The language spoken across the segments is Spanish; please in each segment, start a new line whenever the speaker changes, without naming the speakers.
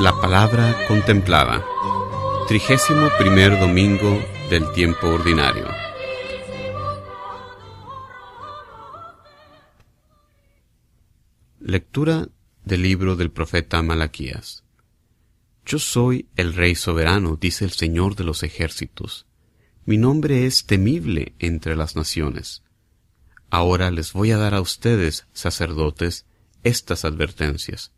La palabra contemplada. Trigésimo primer domingo del tiempo ordinario. Lectura del libro del profeta Malaquías. Yo soy el Rey soberano, dice el Señor de los ejércitos. Mi nombre es temible entre las naciones. Ahora les voy a dar a ustedes, sacerdotes, estas advertencias.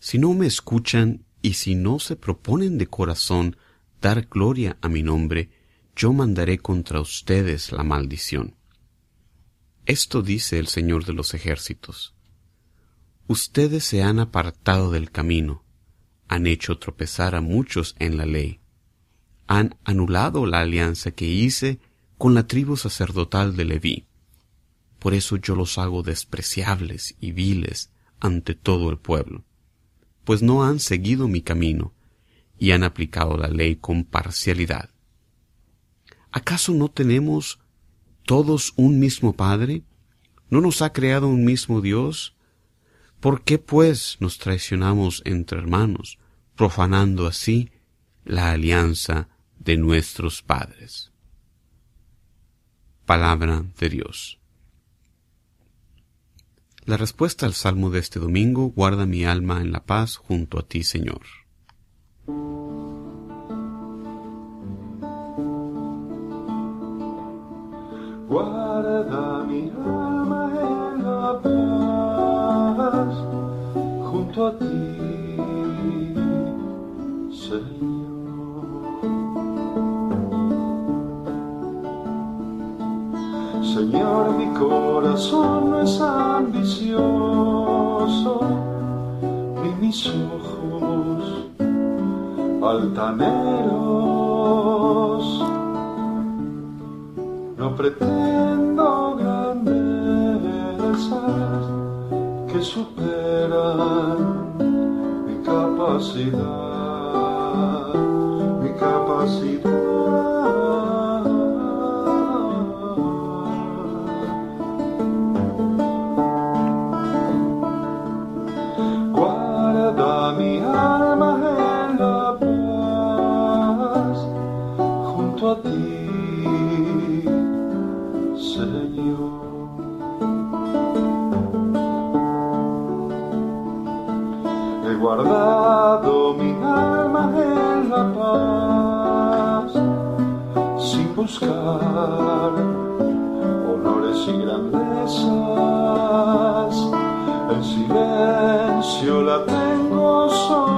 Si no me escuchan y si no se proponen de corazón dar gloria a mi nombre, yo mandaré contra ustedes la maldición. Esto dice el Señor de los ejércitos. Ustedes se han apartado del camino, han hecho tropezar a muchos en la ley, han anulado la alianza que hice con la tribu sacerdotal de Leví. Por eso yo los hago despreciables y viles ante todo el pueblo pues no han seguido mi camino y han aplicado la ley con parcialidad. ¿Acaso no tenemos todos un mismo Padre? ¿No nos ha creado un mismo Dios? ¿Por qué pues nos traicionamos entre hermanos, profanando así la alianza de nuestros padres? Palabra de Dios. La respuesta al salmo de este domingo, guarda mi alma en la paz junto a ti, Señor.
Guarda mi alma en la paz junto a ti, Señor, mi corazón no es ambicioso, ni mis ojos altaneros. No pretendo grandezas que superan mi capacidad, mi capacidad. Buscar honores y grandezas. El silencio la tengo sobre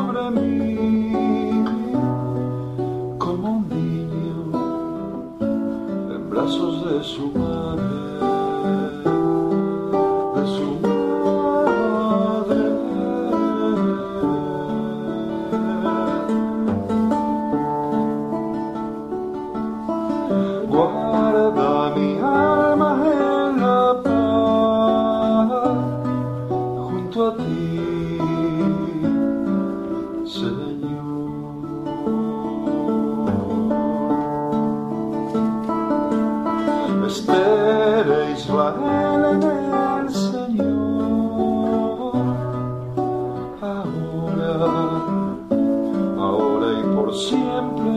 ahora, y por siempre.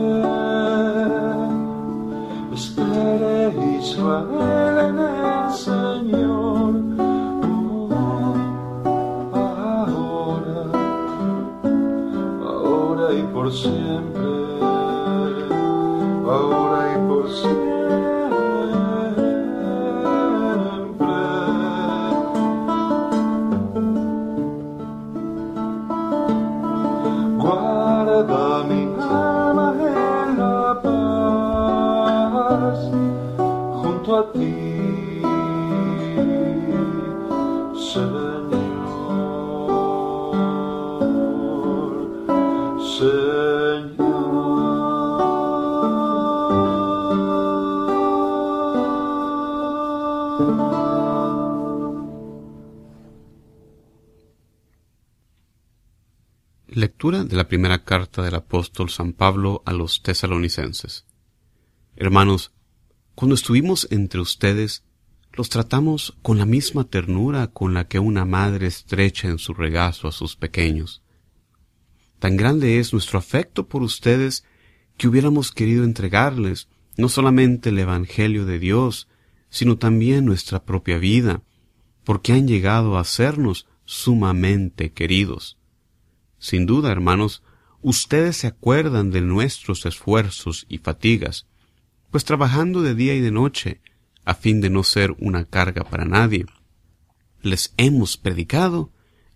Espere Israel.
Lectura de la primera carta del apóstol San Pablo a los tesalonicenses. Hermanos, cuando estuvimos entre ustedes, los tratamos con la misma ternura con la que una madre estrecha en su regazo a sus pequeños. Tan grande es nuestro afecto por ustedes que hubiéramos querido entregarles no solamente el Evangelio de Dios, sino también nuestra propia vida, porque han llegado a sernos sumamente queridos. Sin duda, hermanos, ustedes se acuerdan de nuestros esfuerzos y fatigas, pues trabajando de día y de noche, a fin de no ser una carga para nadie, les hemos predicado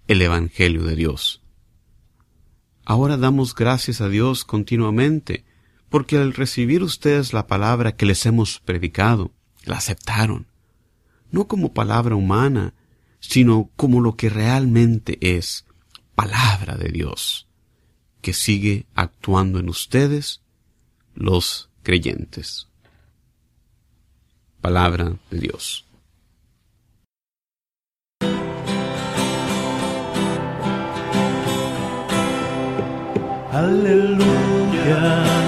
el Evangelio de Dios. Ahora damos gracias a Dios continuamente, porque al recibir ustedes la palabra que les hemos predicado, la aceptaron, no como palabra humana, sino como lo que realmente es, palabra de Dios, que sigue actuando en ustedes, los creyentes. Palabra de Dios.
Aleluya.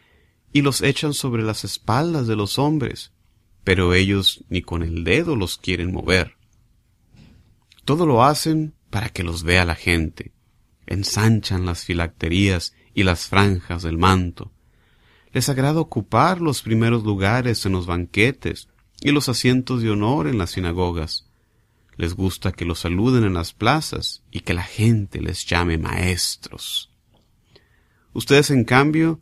y los echan sobre las espaldas de los hombres, pero ellos ni con el dedo los quieren mover. Todo lo hacen para que los vea la gente. Ensanchan las filacterías y las franjas del manto. Les agrada ocupar los primeros lugares en los banquetes y los asientos de honor en las sinagogas. Les gusta que los saluden en las plazas y que la gente les llame maestros. Ustedes, en cambio,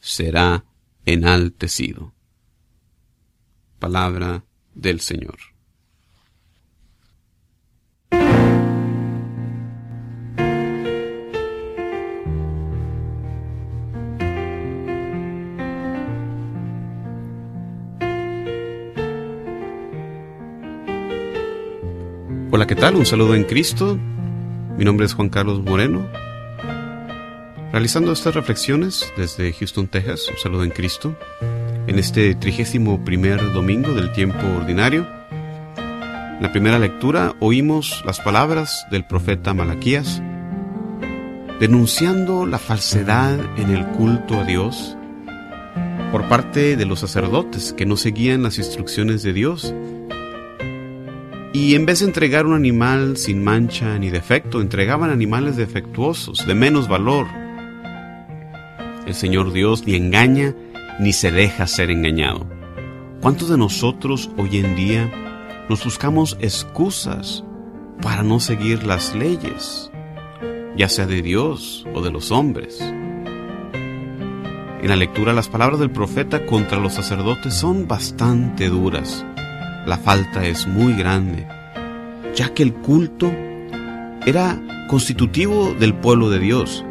será enaltecido. Palabra del Señor. Hola, ¿qué tal? Un saludo en Cristo. Mi nombre es Juan Carlos Moreno. Realizando estas reflexiones desde Houston, Texas, un saludo en Cristo, en este trigésimo primer domingo del tiempo ordinario. En la primera lectura oímos las palabras del profeta Malaquías, denunciando la falsedad en el culto a Dios por parte de los sacerdotes que no seguían las instrucciones de Dios y en vez de entregar un animal sin mancha ni defecto, entregaban animales defectuosos, de menos valor. El Señor Dios ni engaña ni se deja ser engañado. ¿Cuántos de nosotros hoy en día nos buscamos excusas para no seguir las leyes, ya sea de Dios o de los hombres? En la lectura las palabras del profeta contra los sacerdotes son bastante duras la falta es muy grande, ya que el culto era constitutivo del pueblo de Dios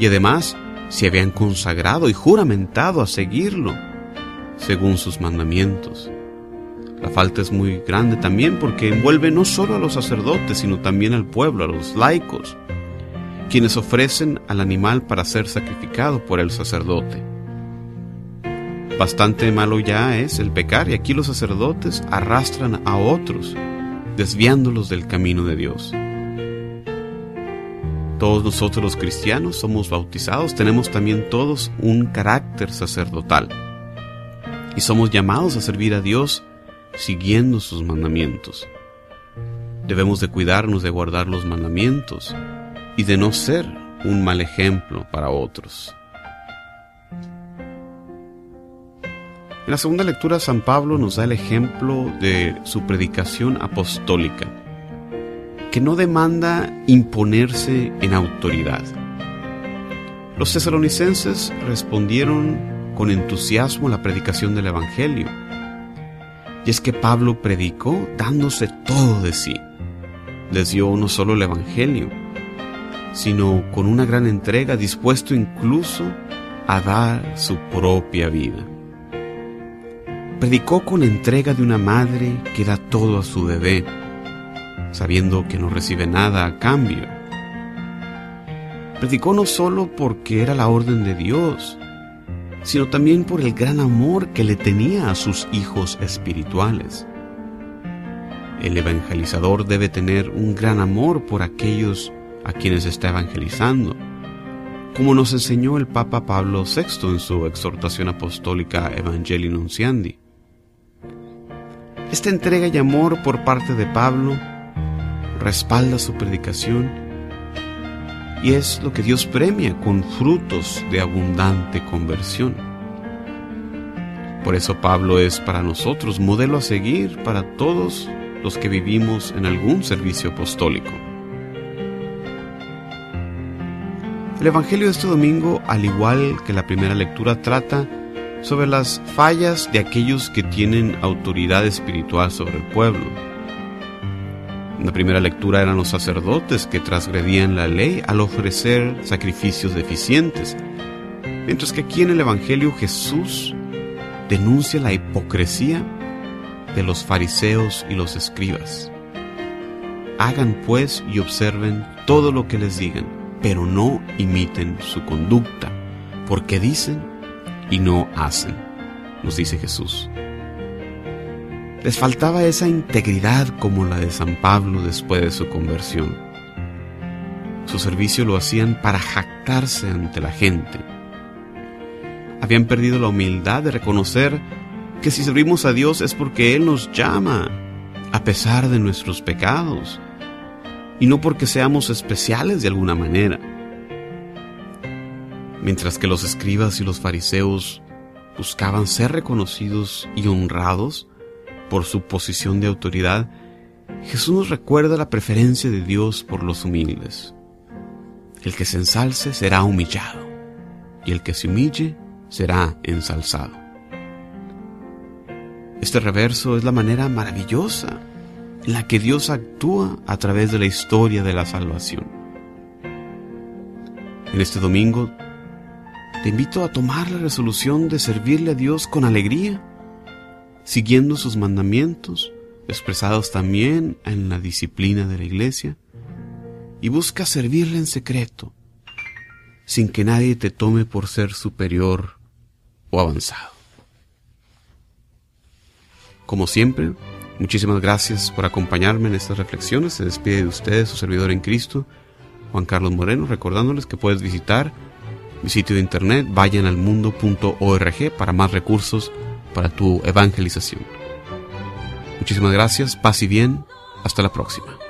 y además se habían consagrado y juramentado a seguirlo según sus mandamientos. La falta es muy grande también porque envuelve no solo a los sacerdotes, sino también al pueblo, a los laicos, quienes ofrecen al animal para ser sacrificado por el sacerdote. Bastante malo ya es el pecar y aquí los sacerdotes arrastran a otros, desviándolos del camino de Dios. Todos nosotros los cristianos somos bautizados, tenemos también todos un carácter sacerdotal y somos llamados a servir a Dios siguiendo sus mandamientos. Debemos de cuidarnos de guardar los mandamientos y de no ser un mal ejemplo para otros. En la segunda lectura San Pablo nos da el ejemplo de su predicación apostólica, que no demanda imponerse en autoridad. Los tesalonicenses respondieron con entusiasmo a la predicación del Evangelio. Y es que Pablo predicó dándose todo de sí. Les dio no solo el Evangelio, sino con una gran entrega, dispuesto incluso a dar su propia vida. Predicó con entrega de una madre que da todo a su bebé, sabiendo que no recibe nada a cambio. Predicó no solo porque era la orden de Dios, sino también por el gran amor que le tenía a sus hijos espirituales. El evangelizador debe tener un gran amor por aquellos a quienes está evangelizando, como nos enseñó el Papa Pablo VI en su exhortación apostólica Evangelii Nunciandi. Esta entrega y amor por parte de Pablo respalda su predicación y es lo que Dios premia con frutos de abundante conversión. Por eso Pablo es para nosotros modelo a seguir para todos los que vivimos en algún servicio apostólico. El Evangelio de este domingo, al igual que la primera lectura, trata sobre las fallas de aquellos que tienen autoridad espiritual sobre el pueblo. En la primera lectura eran los sacerdotes que transgredían la ley al ofrecer sacrificios deficientes, mientras que aquí en el Evangelio Jesús denuncia la hipocresía de los fariseos y los escribas. Hagan pues y observen todo lo que les digan, pero no imiten su conducta, porque dicen y no hacen, nos dice Jesús. Les faltaba esa integridad como la de San Pablo después de su conversión. Su servicio lo hacían para jactarse ante la gente. Habían perdido la humildad de reconocer que si servimos a Dios es porque Él nos llama, a pesar de nuestros pecados, y no porque seamos especiales de alguna manera. Mientras que los escribas y los fariseos buscaban ser reconocidos y honrados por su posición de autoridad, Jesús nos recuerda la preferencia de Dios por los humildes. El que se ensalce será humillado, y el que se humille será ensalzado. Este reverso es la manera maravillosa en la que Dios actúa a través de la historia de la salvación. En este domingo te invito a tomar la resolución de servirle a Dios con alegría, siguiendo sus mandamientos, expresados también en la disciplina de la iglesia, y busca servirle en secreto, sin que nadie te tome por ser superior o avanzado. Como siempre, muchísimas gracias por acompañarme en estas reflexiones. Se despide de ustedes su servidor en Cristo, Juan Carlos Moreno, recordándoles que puedes visitar mi sitio de internet vayanalmundo.org para más recursos para tu evangelización. Muchísimas gracias, paz y bien, hasta la próxima.